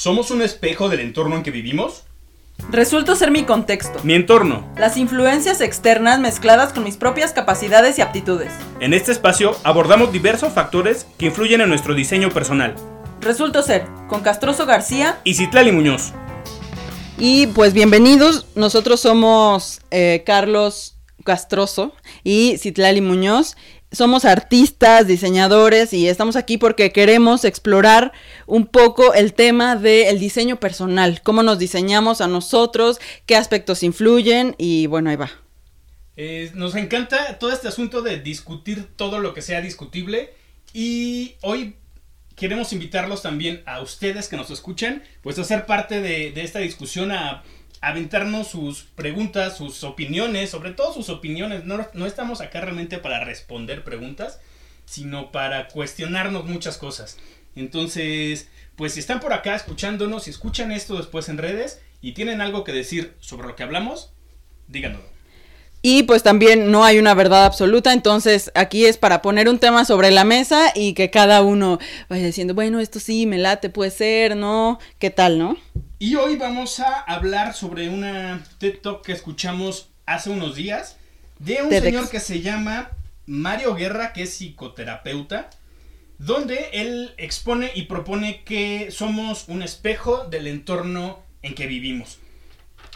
¿Somos un espejo del entorno en que vivimos? Resulto ser mi contexto. Mi entorno. Las influencias externas mezcladas con mis propias capacidades y aptitudes. En este espacio abordamos diversos factores que influyen en nuestro diseño personal. Resulto ser, con Castroso García y Citlali Muñoz. Y pues bienvenidos, nosotros somos eh, Carlos Castroso y Citlali Muñoz somos artistas, diseñadores y estamos aquí porque queremos explorar un poco el tema del diseño personal, cómo nos diseñamos a nosotros, qué aspectos influyen y bueno, ahí va. Eh, nos encanta todo este asunto de discutir todo lo que sea discutible y hoy queremos invitarlos también a ustedes que nos escuchen, pues a ser parte de, de esta discusión, a aventarnos sus preguntas, sus opiniones, sobre todo sus opiniones. No, no estamos acá realmente para responder preguntas, sino para cuestionarnos muchas cosas. Entonces, pues si están por acá escuchándonos, si escuchan esto después en redes y tienen algo que decir sobre lo que hablamos, díganoslo. Y pues también no hay una verdad absoluta, entonces aquí es para poner un tema sobre la mesa y que cada uno vaya diciendo, bueno, esto sí, me late, puede ser, ¿no? ¿Qué tal, no? Y hoy vamos a hablar sobre una TED Talk que escuchamos hace unos días de un señor que se llama Mario Guerra, que es psicoterapeuta, donde él expone y propone que somos un espejo del entorno en que vivimos.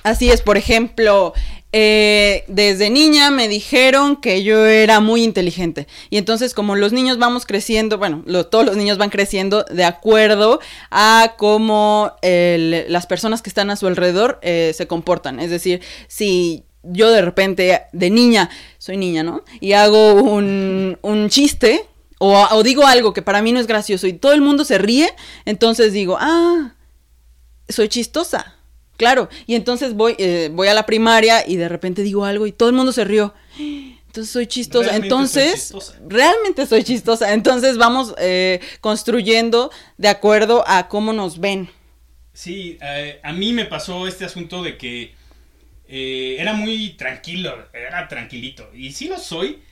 Así es, por ejemplo, eh, desde niña me dijeron que yo era muy inteligente. Y entonces como los niños vamos creciendo, bueno, todos los niños van creciendo de acuerdo a cómo las personas que están a su alrededor eh, se comportan. Es decir, si yo de repente, de niña, soy niña, ¿no? Y hago un, chiste o, o digo algo que para mí no es gracioso y todo el mundo se ríe, entonces digo, ah, soy chistosa Claro, y entonces voy, eh, voy a la primaria y de repente digo algo y todo el mundo se rió. Entonces soy chistosa. entonces, realmente soy chistosa. Entonces vamos eh, construyendo de acuerdo a cómo nos ven. Sí, eh, a mí me pasó este asunto de que era muy tranquilo, era tranquilito. Y sí lo soy.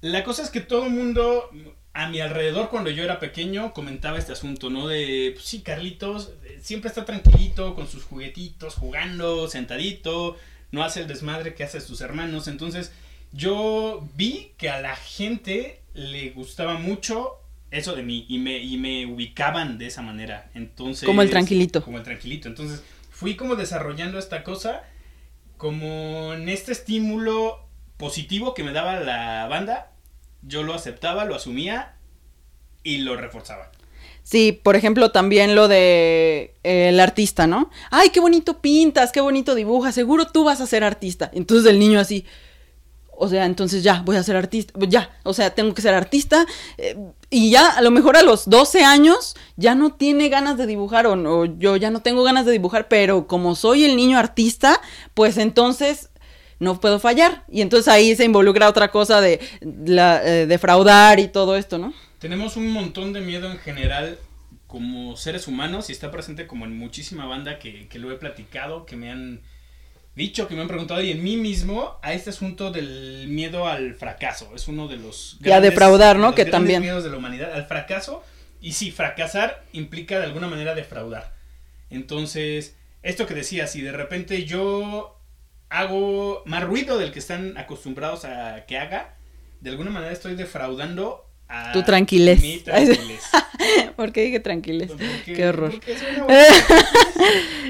La cosa es que todo el mundo a mi alrededor cuando yo era pequeño comentaba este asunto, ¿no? De, pues sí, Carlitos eh, siempre está tranquilito con sus juguetitos, jugando, sentadito, no hace el desmadre que hace sus hermanos. Entonces yo vi que a la gente le gustaba mucho eso de mí y me, y me ubicaban de esa manera. Entonces... Como el tranquilito. Como el tranquilito. Entonces fui como desarrollando esta cosa como en este estímulo positivo que me daba la banda yo lo aceptaba, lo asumía y lo reforzaba. Sí, por ejemplo, también lo de eh, el artista, ¿no? Ay, qué bonito pintas, qué bonito dibujas, seguro tú vas a ser artista. Entonces el niño así, o sea, entonces ya, voy a ser artista, ya, o sea, tengo que ser artista. Eh, y ya, a lo mejor a los 12 años, ya no tiene ganas de dibujar, o, o, yo ya no tengo ganas de dibujar, pero como soy el niño artista, pues entonces no puedo fallar. Y entonces ahí se involucra otra cosa de la, eh, defraudar y todo esto, ¿no? Tenemos un montón de miedo en general como seres humanos y está presente como en muchísima banda que, que lo he platicado, que me han dicho, que me han preguntado y en mí mismo a este asunto del miedo al fracaso. Es uno de los... y a defraudar, ¿no? que también... miedos de la humanidad, al fracaso. Y sí, fracasar implica de alguna manera defraudar. Entonces, esto que decía, si de repente yo hago más ruido del que están acostumbrados a que haga, de alguna manera estoy defraudando a tu tranquilez. Mi tranquilez. ¿Por qué dije tranquilez? qué horror.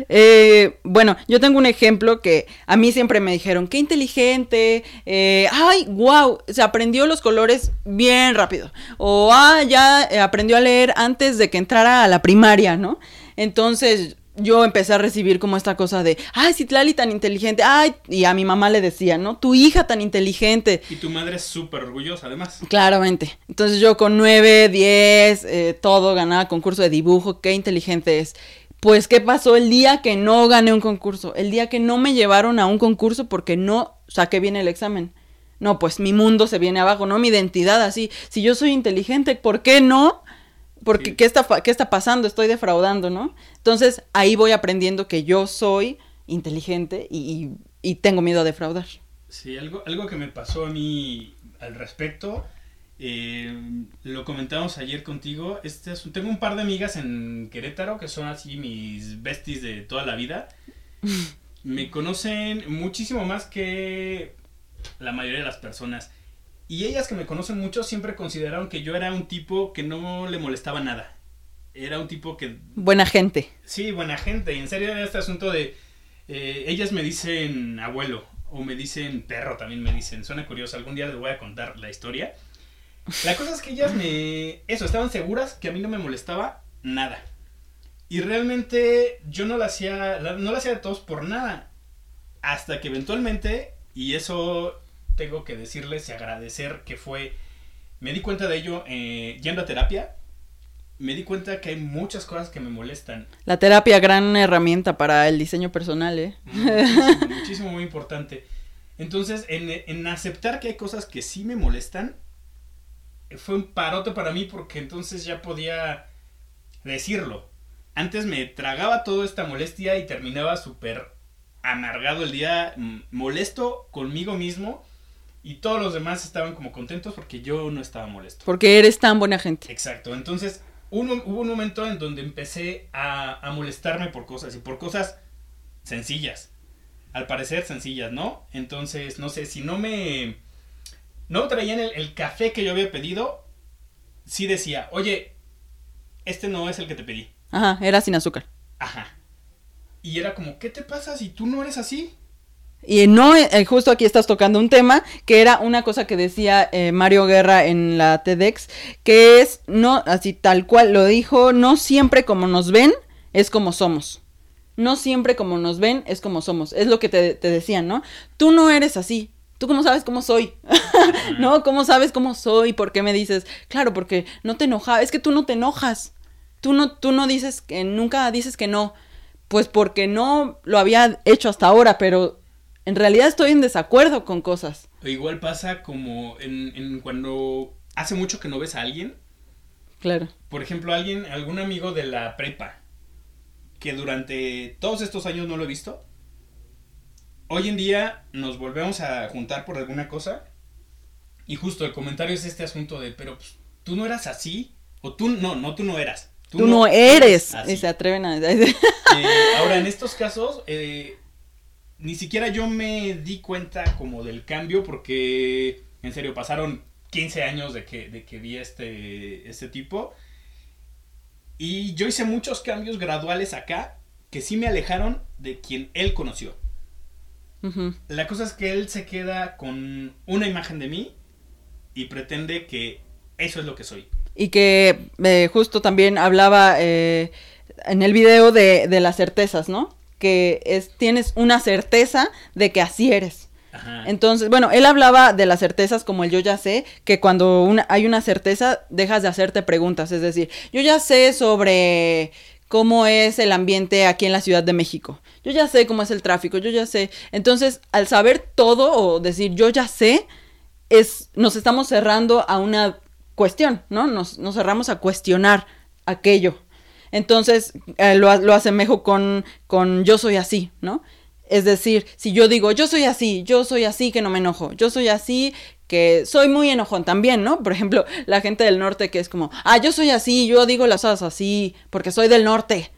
eh, bueno, yo tengo un ejemplo que a mí siempre me dijeron, qué inteligente, eh, ay, wow, se aprendió los colores bien rápido. O, ah, ya aprendió a leer antes de que entrara a la primaria, ¿no? Entonces, yo empecé a recibir como esta cosa de, ay, Citlali tan inteligente, ay, y a mi mamá le decía, ¿no? Tu hija tan inteligente. Y tu madre es súper orgullosa, además. Claramente. Entonces yo con nueve, diez, eh, todo, ganaba concurso de dibujo, qué inteligente es. Pues, ¿qué pasó el día que no gané un concurso? El día que no me llevaron a un concurso porque no saqué bien el examen. No, pues mi mundo se viene abajo, ¿no? Mi identidad así. Si yo soy inteligente, ¿por qué no? Porque ¿qué, está, ¿qué está pasando? Estoy defraudando, ¿no? Entonces ahí voy aprendiendo que yo soy inteligente y, tengo miedo a defraudar. Sí, algo, algo que me pasó a mí al respecto Eh, lo comentamos ayer contigo. Este es- tengo un par de amigas en Querétaro que son así mis besties de toda la vida. Me conocen muchísimo más que la mayoría de las personas. Y ellas que me conocen mucho siempre consideraron que yo era un tipo que no le molestaba nada. Era un tipo que Buena gente. Sí, buena gente. Y en serio, era este asunto de. eh, ellas me dicen abuelo. O me dicen perro, también me dicen. Suena curioso. Algún día les voy a contar la historia. La cosa es que ellas me. Eso, estaban seguras que a mí no me molestaba nada. Y realmente yo no la hacía. No la hacía de todos por nada. Hasta que eventualmente. Y eso tengo que decirles y agradecer que fue. Me di cuenta de ello eh, yendo a terapia. Me di cuenta que hay muchas cosas que me molestan. La terapia, gran herramienta para el diseño personal, ¿eh? Muchísimo, muchísimo, muy importante. Entonces, en, en aceptar que hay cosas que sí me molestan, fue un parote para mí porque entonces ya podía decirlo. Antes me tragaba toda esta molestia y terminaba súper amargado el día, mm, molesto conmigo mismo y todos los demás estaban como contentos porque yo no estaba molesto. Porque eres tan buena gente. Exacto, entonces un- hubo un momento en donde empecé a, a molestarme por cosas y por cosas sencillas. Al parecer sencillas, ¿no? Entonces, no sé, si no me... No traían el, el café que yo había pedido, sí decía, oye, este no es el que te pedí. Ajá, era sin azúcar. Ajá. Y era como, ¿qué te pasa si tú no eres así? Y no, eh, justo aquí estás tocando un tema que era una cosa que decía eh, Mario Guerra en la TEDx, que es, no, así tal cual lo dijo, no siempre como nos ven es como somos. No siempre como nos ven es como somos. Es lo que te, te decían, ¿no? Tú no eres así. ¿Tú cómo sabes cómo soy? ¿No? ¿Cómo sabes cómo soy? ¿Por qué me dices? Claro, porque no te enojas. Es que tú no te enojas. Tú no, tú no dices que, nunca dices que no. Pues porque no lo había hecho hasta ahora, pero en realidad estoy en desacuerdo con cosas. Igual pasa como en, en cuando hace mucho que no ves a alguien Claro. por ejemplo, alguien, algún amigo de la prepa, que durante todos estos años no lo he visto, hoy en día nos volvemos a juntar por alguna cosa, y justo el comentario es este asunto de, pero pues, tú no eras así, o tú, no, no, tú no eras. Tú, no eres. así". Y se atreven a... Eh, ahora, en estos casos, eh, ni siquiera yo me di cuenta como del cambio, porque, en serio, pasaron 15 años de que, de que vi este, este tipo. Y yo hice muchos cambios graduales acá que sí me alejaron de quien él conoció. La cosa es que él se queda con una imagen de mí y pretende que eso es lo que soy. Y que eh, justo también hablaba eh, en el video de, de las certezas, ¿no? Que es, tienes una certeza de que así eres. Ajá. Entonces, bueno, él hablaba de las certezas como el yo ya sé, que cuando una- hay una certeza dejas de hacerte preguntas, es decir, yo ya sé sobre cómo es el ambiente aquí en la Ciudad de México, yo ya sé cómo es el tráfico, yo ya sé. Entonces, al saber todo o decir yo ya sé, es, nos estamos cerrando a una cuestión, ¿no? Nos, nos cerramos a cuestionar aquello. Entonces, eh, lo, lo asemejo con, con yo soy así, ¿no? Es decir, si yo digo, yo soy así, yo soy así que no me enojo, yo soy así que soy muy enojón también, ¿no? Por ejemplo, la gente del norte que es como, ah, yo soy así, yo digo las cosas así, porque soy del norte.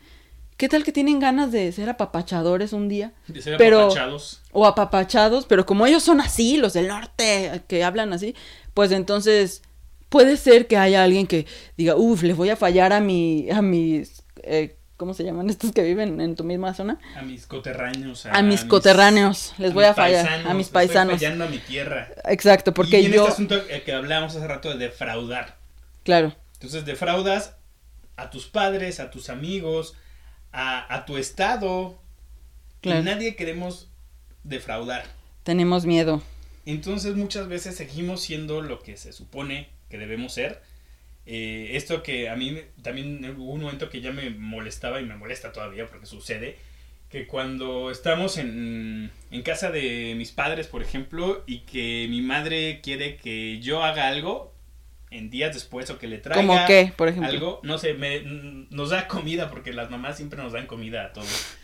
¿Qué tal que tienen ganas de ser apapachadores un día? De ser pero- apapachados. O apapachados, pero como ellos son así, los del norte, que hablan así, pues entonces puede ser que haya alguien que diga, uff, le voy a fallar a mi, a mis, eh, ¿cómo se llaman estos que viven en tu misma zona? A mis coterráneos. A mis coterráneos, les voy a fallar, a mis les estoy paisanos. fallando a mi tierra. Exacto, porque y en yo, este asunto eh, que hablábamos hace rato de defraudar. claro, Entonces defraudas a tus padres, a tus amigos, a, a tu estado. Claro. Y nadie queremos defraudar. tenemos miedo. Entonces muchas veces seguimos siendo lo que se supone que debemos ser. Eh, esto que a mí también hubo un momento que ya me molestaba y me molesta todavía porque sucede. Que cuando estamos en, en casa de mis padres, por ejemplo, y que mi madre quiere que yo haga algo en días después o que le traiga ¿Cómo qué, por ejemplo? algo, no sé, me- nos da comida porque las mamás siempre nos dan comida a todos.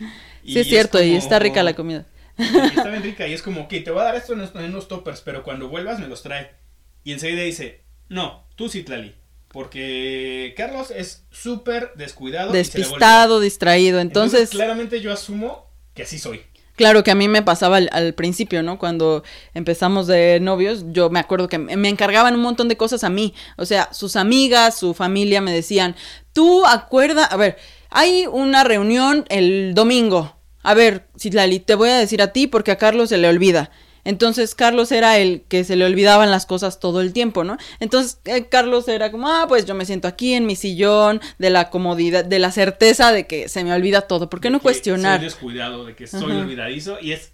Sí, es cierto, y está rica la comida. y está bien rica y es como, ok, te voy a dar esto en unos toppers, pero cuando vuelvas me los trae. Y enseguida dice, No, tú Citlali. Porque Carlos es súper descuidado. Despistado, distraído. Entonces, claramente yo asumo que así soy. claro que a mí me pasaba al, al principio, ¿no? Cuando empezamos de novios, yo me acuerdo que me me encargaban un montón de cosas a mí. O sea, sus amigas, su familia me decían, tú acuerda, a ver, hay una reunión el domingo. A ver, Citlali, te voy a decir a ti porque a Carlos se le olvida. Entonces Carlos era el que se le olvidaban las cosas todo el tiempo, ¿no? Entonces eh, Carlos era como, ah, pues yo me siento aquí en mi sillón, de la comodidad, de la certeza de que se me olvida todo. ¿Por qué no que cuestionar? Soy descuidado, de que soy Ajá. olvidadizo y es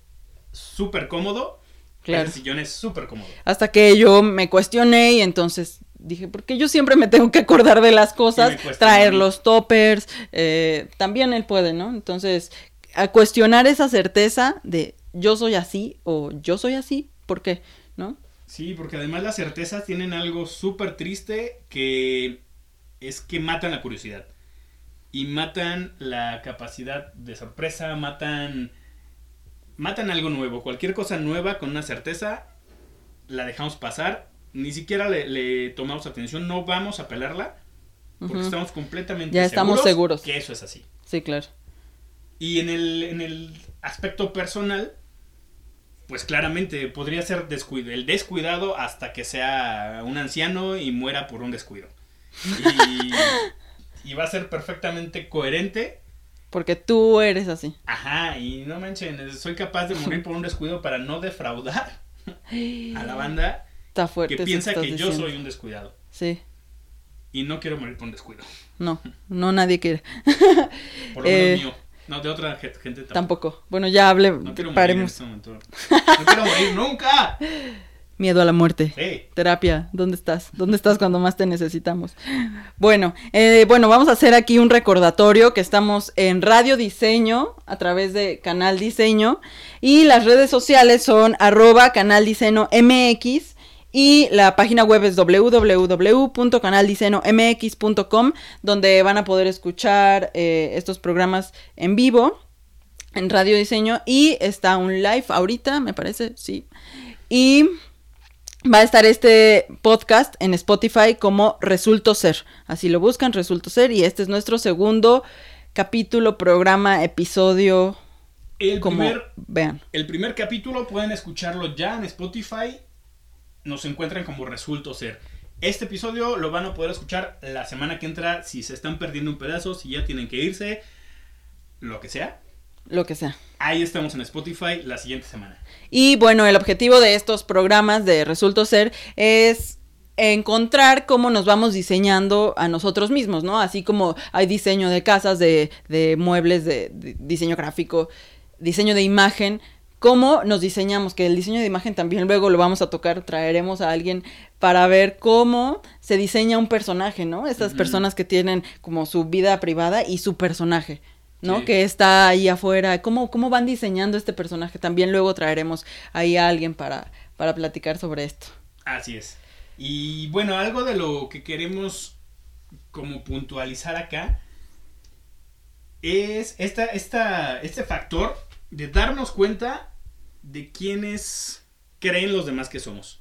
súper cómodo. Claro. El sillón es súper cómodo. Hasta que yo me cuestioné y entonces dije, porque yo siempre me tengo que acordar de las cosas, traer los toppers, eh, también él puede, ¿no? Entonces, a cuestionar esa certeza de yo soy así o yo soy así, ¿por qué? ¿No? Sí, porque además las certezas tienen algo súper triste que es que matan la curiosidad. Y matan la capacidad de sorpresa, matan matan algo nuevo, cualquier cosa nueva con una certeza la dejamos pasar, ni siquiera le, le tomamos atención, no vamos a pelarla porque estamos completamente Ya estamos seguros. que eso es así. Sí, claro. Y en el, en el aspecto personal, pues claramente podría ser descuido, el descuidado hasta que sea un anciano y muera por un descuido. Y, y va a ser perfectamente coherente. Porque tú eres así. Ajá, y no manchen, soy capaz de morir por un descuido para no defraudar a la banda Está fuerte. que piensa que yo soy un descuidado. Sí. Y no quiero morir por un descuido. No, no nadie quiere. Por lo Eh, menos mío. No, de otra gente tampoco. Tampoco. Bueno, ya hable, No quiero morir en paremos. este momento. No quiero morir nunca. Miedo a la muerte. Sí. Terapia, ¿dónde estás? ¿Dónde estás cuando más te necesitamos? Bueno, eh, bueno, vamos a hacer aquí un recordatorio que estamos en Radio Diseño a través de Canal Diseño y las redes sociales son arroba Canal Diseño MX y la página web es www.canaldiseñomx.com donde van a poder escuchar eh, estos programas en vivo en Radio Diseño y está un live ahorita, me parece, sí. Y va a estar este podcast en Spotify como Resulto Ser. Así lo buscan, Resulto Ser. Y este es nuestro segundo capítulo, programa, episodio. El Como primer vean. El primer capítulo pueden escucharlo ya en Spotify. Nos encuentran como Resulto Ser. Este episodio lo van a poder escuchar la semana que entra si se están perdiendo un pedazo, si ya tienen que irse, lo que sea. Lo que sea. Ahí estamos en Spotify la siguiente semana. Y bueno, el objetivo de estos programas de Resulto Ser es encontrar cómo nos vamos diseñando a nosotros mismos, ¿no? Así como hay diseño de casas, de, de muebles, de, de diseño gráfico, diseño de imagen, cómo nos diseñamos, que el diseño de imagen también luego lo vamos a tocar, traeremos a alguien para ver cómo se diseña un personaje, ¿no? Estas personas que tienen como su vida privada y su personaje. ¿no? Sí. Que está ahí afuera. ¿Cómo, ¿Cómo van diseñando este personaje? También luego traeremos ahí a alguien para, para platicar sobre esto. Así es. Y bueno, algo de lo que queremos como puntualizar acá es esta, esta, este factor de darnos cuenta de quiénes creen los demás que somos.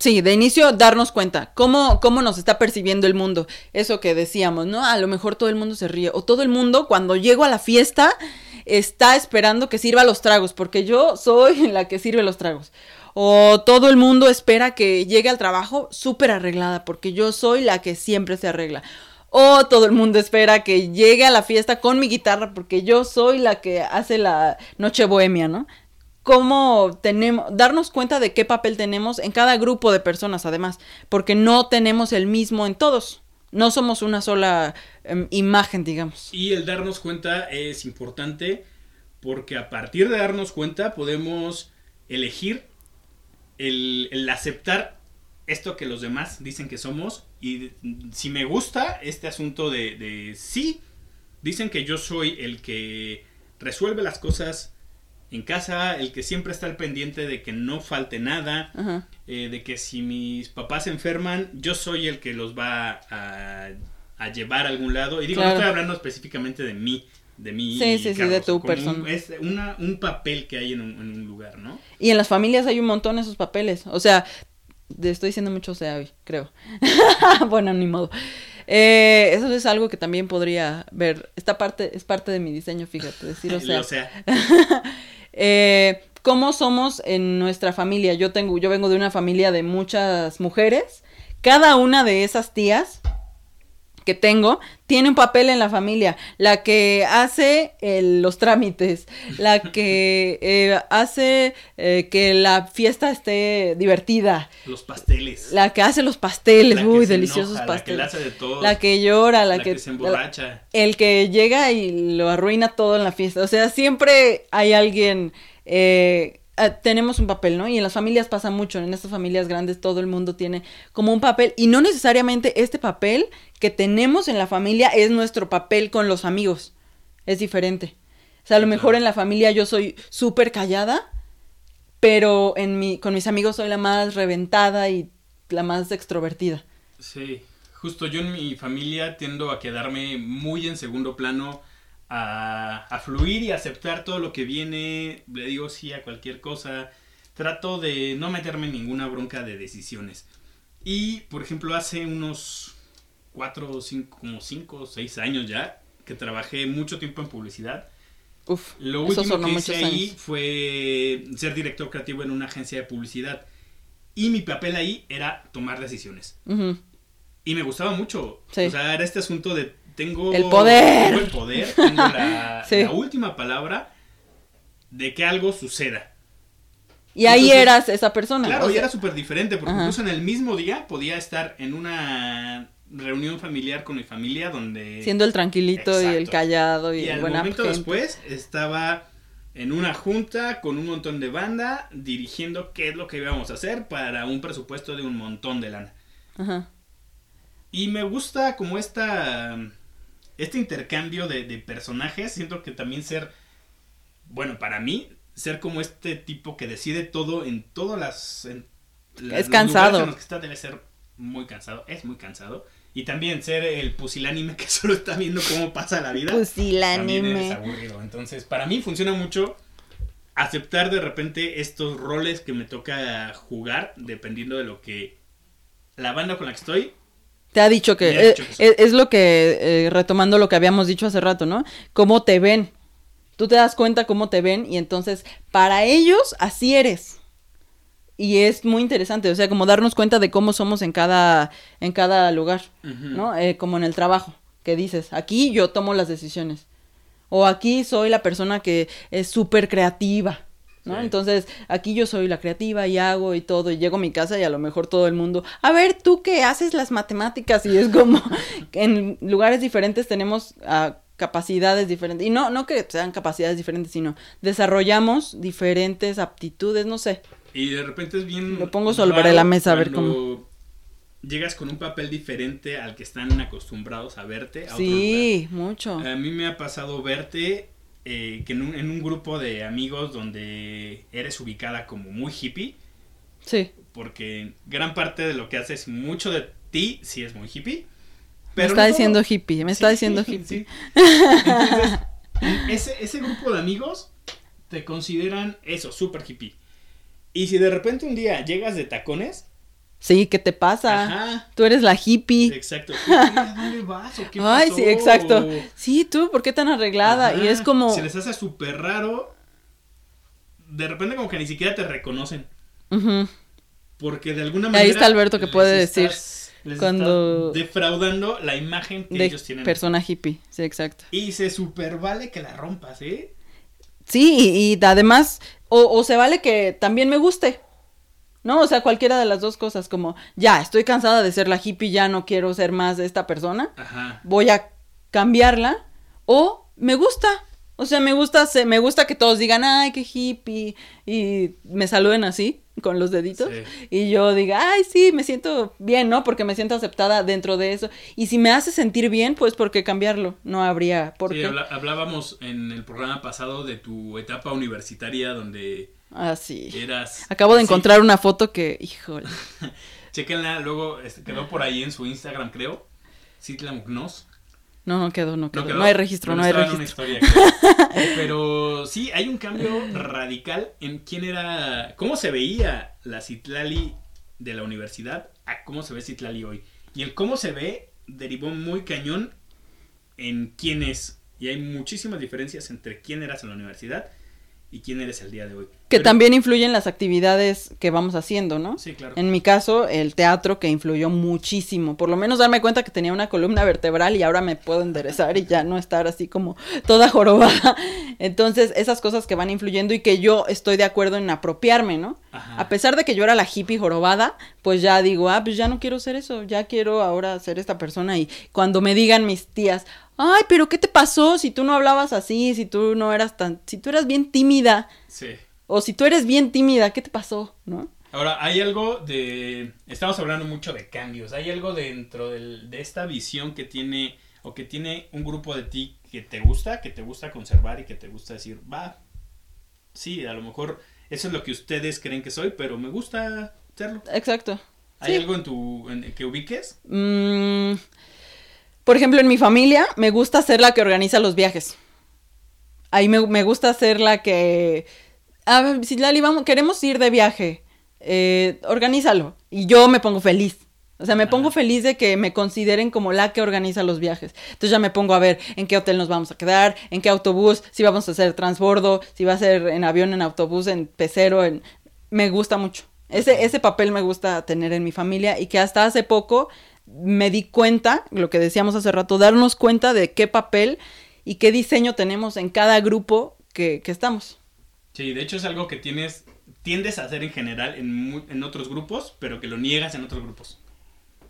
Sí, de inicio darnos cuenta cómo, cómo nos está percibiendo el mundo. Eso que decíamos, ¿no? A lo mejor todo el mundo se ríe. O todo el mundo cuando llego a la fiesta está esperando que sirva los tragos, porque yo soy la que sirve los tragos. O todo el mundo espera que llegue al trabajo súper arreglada, porque yo soy la que siempre se arregla. O todo el mundo espera que llegue a la fiesta con mi guitarra, porque yo soy la que hace la noche bohemia, ¿no? Cómo tenemos, darnos cuenta de qué papel tenemos en cada grupo de personas, además, porque no tenemos el mismo en todos. No somos una sola em, imagen, digamos. Y el darnos cuenta es importante porque a partir de darnos cuenta podemos elegir el, aceptar esto que los demás dicen que somos y si me gusta este asunto de sí, dicen que yo soy el que resuelve las cosas en casa, el que siempre está al pendiente de que no falte nada, Ajá. eh, de que si mis papás se enferman, yo soy el que los va a, a llevar a algún lado. Y digo, Claro. no estoy hablando específicamente de mí, de mí. Sí, sí, sí, de tu un- persona. es una- un papel que hay en un, en un lugar, ¿no? Y en las familias hay un montón esos papeles. O sea, estoy diciendo mucho sea hoy, creo. bueno, ni modo. Eh, eso es algo que también podría ver. Esta parte es parte de mi diseño, fíjate, decir o sea. Sea, Eh, ¿Cómo somos en nuestra familia? Yo tengo, yo vengo de una familia de muchas mujeres. Cada una de esas tías que tengo tiene un papel en la familia. La que hace el- los trámites, la que eh, hace eh, que la fiesta esté divertida, los pasteles. la que hace los pasteles, La uy, deliciosos enoja, La que pasteles. hace de todo. La que llora, la, la que, se emborracha. el que llega y lo arruina todo en la fiesta. O sea, siempre hay alguien. eh, ah, tenemos un papel, ¿no? Y en las familias pasa mucho. En estas familias grandes todo el mundo tiene como un papel. Y no necesariamente este papel que tenemos en la familia es nuestro papel con los amigos. Es diferente. O sea, a lo mejor claro. en la familia yo soy súper callada. Pero en mi, con mis amigos soy la más reventada y la más extrovertida. Sí, justo yo en mi familia tiendo a quedarme muy en segundo plano, a, a fluir y aceptar todo lo que viene, le digo sí a cualquier cosa, trato de no meterme en ninguna bronca de decisiones. Y, por ejemplo, hace unos cuatro o cinco, como cinco o seis años ya, que trabajé mucho tiempo en publicidad, Uf, lo último que hice ahí años. fue ser director creativo en una agencia de publicidad. Y mi papel ahí era tomar decisiones. Ujú. Y me gustaba mucho. Sí. O sea, era este asunto de tengo El poder. tengo el poder, tengo la, Sí. la última palabra de que algo suceda. Y ahí Entonces, eras esa persona. Claro, o y era súper diferente, porque Ajá. incluso en el mismo día podía estar en una reunión familiar con mi familia donde... siendo el tranquilito y el callado y, y el momento gente. después estaba en una junta con un montón de banda dirigiendo qué es lo que íbamos a hacer para un presupuesto de un montón de lana. Ajá. Y me gusta como esta. Este intercambio de, de personajes. Siento que también ser. Bueno, para mí, ser como este tipo que decide todo en todas las. en Es los cansado. lugares en los que está debe ser muy cansado. Es muy cansado. Y también ser el pusilánime que solo está viendo cómo pasa la vida. También es aburrido. Entonces, para mí funciona mucho aceptar de repente estos roles que me toca jugar dependiendo de lo que la banda con la que estoy Te ha dicho que ha dicho es, es lo que, eh, retomando lo que habíamos dicho hace rato, ¿no? Cómo te ven. Tú te das cuenta cómo te ven y entonces para ellos así eres. Y es muy interesante, o sea, como darnos cuenta de cómo somos en cada, en cada lugar. ¿no? Eh, como en el trabajo, que dices, aquí yo tomo las decisiones. O aquí soy la persona que es súper creativa, ¿no? Sí. Entonces, aquí yo soy la creativa y hago y todo, y llego a mi casa y a lo mejor todo el mundo, a ver, tú que haces las matemáticas, y es como, en lugares diferentes tenemos ah, capacidades diferentes, y no, no que sean capacidades diferentes, sino desarrollamos diferentes aptitudes, no sé. Y de repente es bien. Lo pongo sobre la mesa, a ver cuando Llegas con un papel diferente al que están acostumbrados a verte. A Sí, mucho. Otro. A mí me ha pasado verte eh, que en un, en un grupo de amigos donde eres ubicada como muy hippie. Sí. Porque gran parte de lo que haces, mucho de ti, sí es muy hippie. Me no está todo. diciendo hippie, me está diciendo sí, hippie. sí. Entonces, ese, ese grupo de amigos te consideran eso, súper hippie. Y si de repente un día llegas de tacones, Sí, ¿qué te pasa? ajá, Tú eres la hippie. exacto. ¿qué- ¿A dónde vas o qué Ay, pasó? sí, exacto. Sí, tú, ¿por qué tan arreglada? Y es como... Se les hace súper raro. De repente como que ni siquiera te reconocen. Ujú. Porque de alguna Ahí manera... está Alberto que puede decir les cuando- defraudando la imagen que de ellos tienen. persona hippie, sí, exacto. Y se super vale que la rompas, ¿eh? Sí, y, y además, o, o se vale que también me guste, ¿no? O sea, cualquiera de las dos cosas, como, ya, estoy cansada de ser la hippie, ya no quiero ser más de esta persona, Ajá. voy a cambiarla, o me gusta, o sea, me gusta, se- me gusta que todos digan, ay, qué hippie, y me saluden así, con los deditos, Sí. y yo diga, ay, sí, me siento bien, ¿no? Porque me siento aceptada dentro de eso, y si me hace sentir bien, pues, ¿por qué cambiarlo? No habría por Sí, qué. hablábamos en el programa pasado de tu etapa universitaria donde Así. eras... Acabo de sí, encontrar una foto que, híjole. Chéquenla, luego este, quedó por ahí en su Instagram, creo. Citla Mugnos. No, no quedó, no quedó. ¿No No, quedó? hay registro, no hay una registro. historia. Pero sí, hay un cambio radical en quién era... ¿Cómo se veía la Citlali de la universidad a cómo se ve Citlali hoy. Y el cómo se ve derivó muy cañón en quién es. Y hay muchísimas diferencias entre quién eras en la universidad y quién eres el día de hoy. Que Pero- también influyen las actividades que vamos haciendo, ¿no? Sí, claro. En mi caso, el teatro que influyó muchísimo. Por lo menos darme cuenta que tenía una columna vertebral y ahora me puedo enderezar y ya no estar así como toda jorobada. Entonces, esas cosas que van influyendo y que yo estoy de acuerdo en apropiarme, ¿no? Ajá. A pesar de que yo era la hippie jorobada, pues ya digo, ah, pues ya no quiero ser eso, ya quiero ahora ser esta persona. Y cuando me digan mis tías, ay, pero ¿qué te pasó si tú no hablabas así, si tú no eras tan, si tú eras bien tímida, Sí. o si tú eres bien tímida, ¿qué te pasó? ¿No? Ahora, hay algo de... Estamos hablando mucho de cambios. Hay algo dentro del- de esta visión que tiene o que tiene un grupo de ti que te gusta, que te gusta conservar y que te gusta decir, va, sí, a lo mejor eso es lo que ustedes creen que soy, pero me gusta serlo. Exacto. ¿Hay Sí. algo en tu en- que ubiques? Mm, por ejemplo, en mi familia me gusta ser la que organiza los viajes. Ahí me, me gusta ser la que... A ver, si Lali, vamos, queremos ir de viaje, eh, organízalo. Y yo me pongo feliz. O sea, me Ajá. pongo feliz de que me consideren como la que organiza los viajes. Entonces ya me pongo a ver en qué hotel nos vamos a quedar, en qué autobús, si vamos a hacer transbordo, si va a ser en avión, en autobús, en pecero, en... Me gusta mucho. Ese, ese papel me gusta tener en mi familia y que hasta hace poco me di cuenta, lo que decíamos hace rato, darnos cuenta de qué papel y qué diseño tenemos en cada grupo que, que estamos. Sí, de hecho es algo que tienes tiendes a hacer en general en, en otros grupos, pero que lo niegas en otros grupos.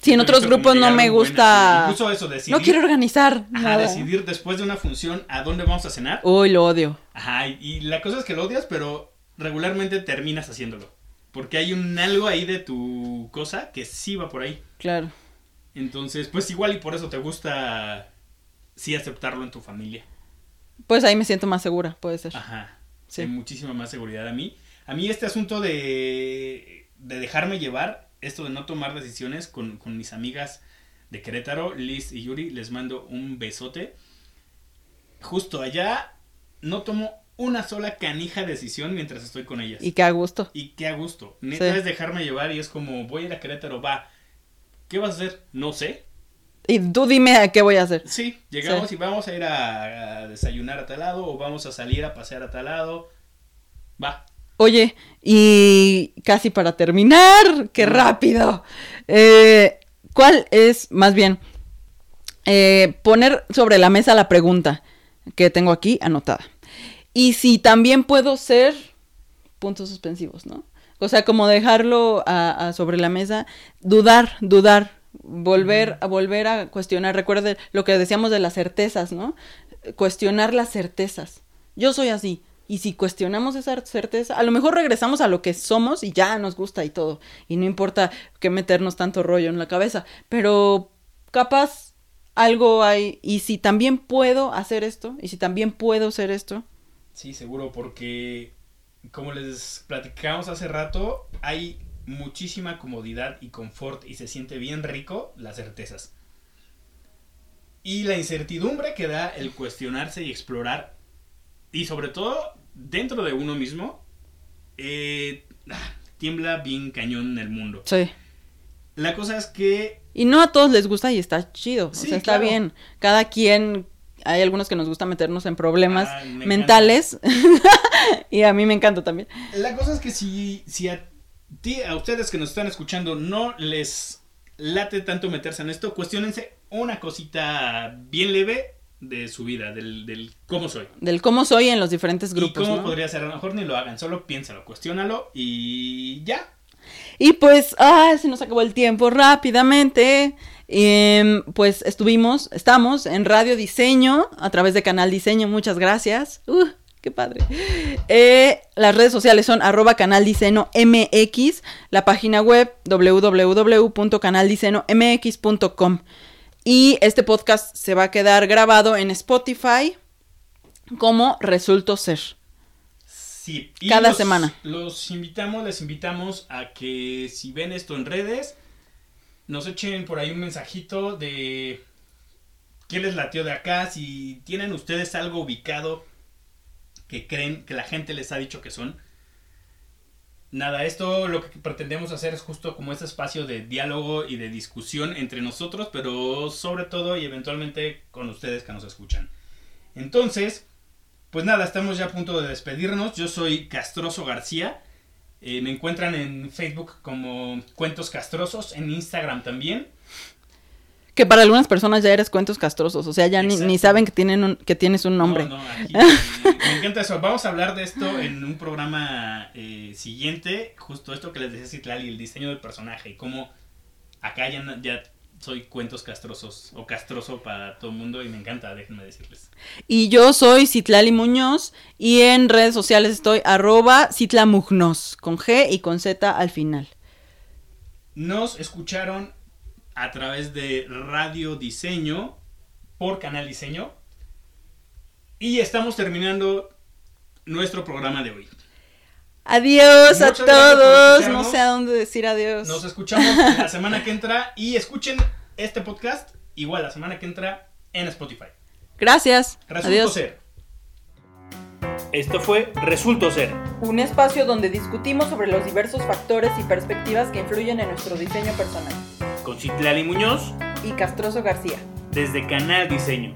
Sí, en otros grupos no me gusta... Incluso eso, decidir. No quiero organizar. Ajá, nada. decidir después de una función a dónde vamos a cenar. Uy, lo odio. Ajá, y la cosa es que lo odias, pero regularmente terminas haciéndolo. Porque hay un algo ahí de tu cosa que sí va por ahí. Claro. Entonces, pues igual y por eso te gusta sí aceptarlo en tu familia. Pues ahí me siento más segura, puede ser. Ajá. Sí. Hay muchísima más seguridad a mí. A mí este asunto de, de dejarme llevar, esto de no tomar decisiones con, con mis amigas de Querétaro, Liz y Yuri, les mando un besote. Justo allá no tomo una sola canija decisión mientras estoy con ellas. Y qué a gusto. Y qué a gusto. Neta Sí. es dejarme llevar y es como, voy a ir a Querétaro, va. ¿Qué vas a hacer? No sé. Y tú dime a qué voy a hacer. Sí, llegamos Sí. y vamos a ir a, a desayunar a tal lado o vamos a salir a pasear a tal lado. Va. Oye, y casi para terminar, qué Mm. rápido. Eh, ¿Cuál es, más bien, eh, poner sobre la mesa la pregunta que tengo aquí anotada? Y si también puedo ser puntos suspensivos, ¿no? O sea, como dejarlo a- a sobre la mesa, dudar, dudar, volver a volver a cuestionar. Recuerde lo que decíamos de las certezas, ¿no? Cuestionar las certezas. Yo soy así. Y si cuestionamos esa certeza, a lo mejor regresamos a lo que somos y ya nos gusta y todo. Y no importa que meternos tanto rollo en la cabeza. Pero capaz algo hay. Y si también puedo hacer esto, y si también puedo ser esto, Sí, seguro, porque como les platicamos hace rato, hay muchísima comodidad y confort y se siente bien rico las certezas. Y la incertidumbre que da el cuestionarse y explorar, y sobre todo dentro de uno mismo, eh, ah, tiembla bien cañón en el mundo. sí. La cosa es que Y no a todos les gusta y está chido. O Sí, sea, está claro. bien. Cada quien. Hay algunos que nos gusta meternos en problemas Ah, me mentales. y a mí me encanta también. La cosa es que si, si a ti, a ustedes que nos están escuchando, no les late tanto meterse en esto, cuestionense una cosita bien leve de su vida, del, del cómo soy. Del cómo soy en los diferentes grupos. y cómo ¿no? podría ser, a lo mejor ni lo hagan, solo piénsalo, cuestiónalo y ya. Y pues, ah, se nos acabó el tiempo rápidamente. Em, pues estuvimos, estamos en Radio Diseño a través de Canal Diseño. Muchas gracias. Uh, qué padre. Eh, las redes sociales son arroba Canal Diseño MX, la página web www.canaldiseñomx.com. Y este podcast se va a quedar grabado en Spotify como resultó ser. Sí. y Cada los- semana. Los invitamos, les invitamos a que si ven esto en redes, nos echen por ahí un mensajito de qué les latió de acá, si tienen ustedes algo ubicado que creen que la gente les ha dicho que son. nada, esto lo que pretendemos hacer es justo como este espacio de diálogo y de discusión entre nosotros, pero sobre todo y eventualmente con ustedes que nos escuchan. Entonces, pues nada, estamos ya a punto de despedirnos. Yo soy Castroso García. Eh, me encuentran en Facebook como Cuentos Castrosos, en Instagram también. Que para algunas personas ya eres cuentos castrosos, o sea, ya ni, ni, saben que, tienen un, que tienes un nombre. No, no, aquí, me encanta eso. Vamos a hablar de esto en un programa eh, siguiente, justo esto que les decía Citlali, el diseño del personaje y cómo acá ya, ya soy cuentos castrosos o castroso para todo el mundo y me encanta, déjenme decirles. Y yo soy Citlali Muñoz y en redes sociales estoy arroba Citlamugnos, con G y con Z al final. Nos escucharon a través de Radio Diseño por Canal Diseño y estamos terminando nuestro programa de hoy. Adiós Muchas a todos. No sé a dónde decir adiós. Nos escuchamos la semana que entra y escuchen este podcast igual la semana que entra en Spotify. Gracias. Resulto adiós. ser. Esto fue Resulto Ser. Un espacio donde discutimos sobre los diversos factores y perspectivas que influyen en nuestro diseño personal con Citlali Muñoz y Castroso García. Desde Canal Diseño.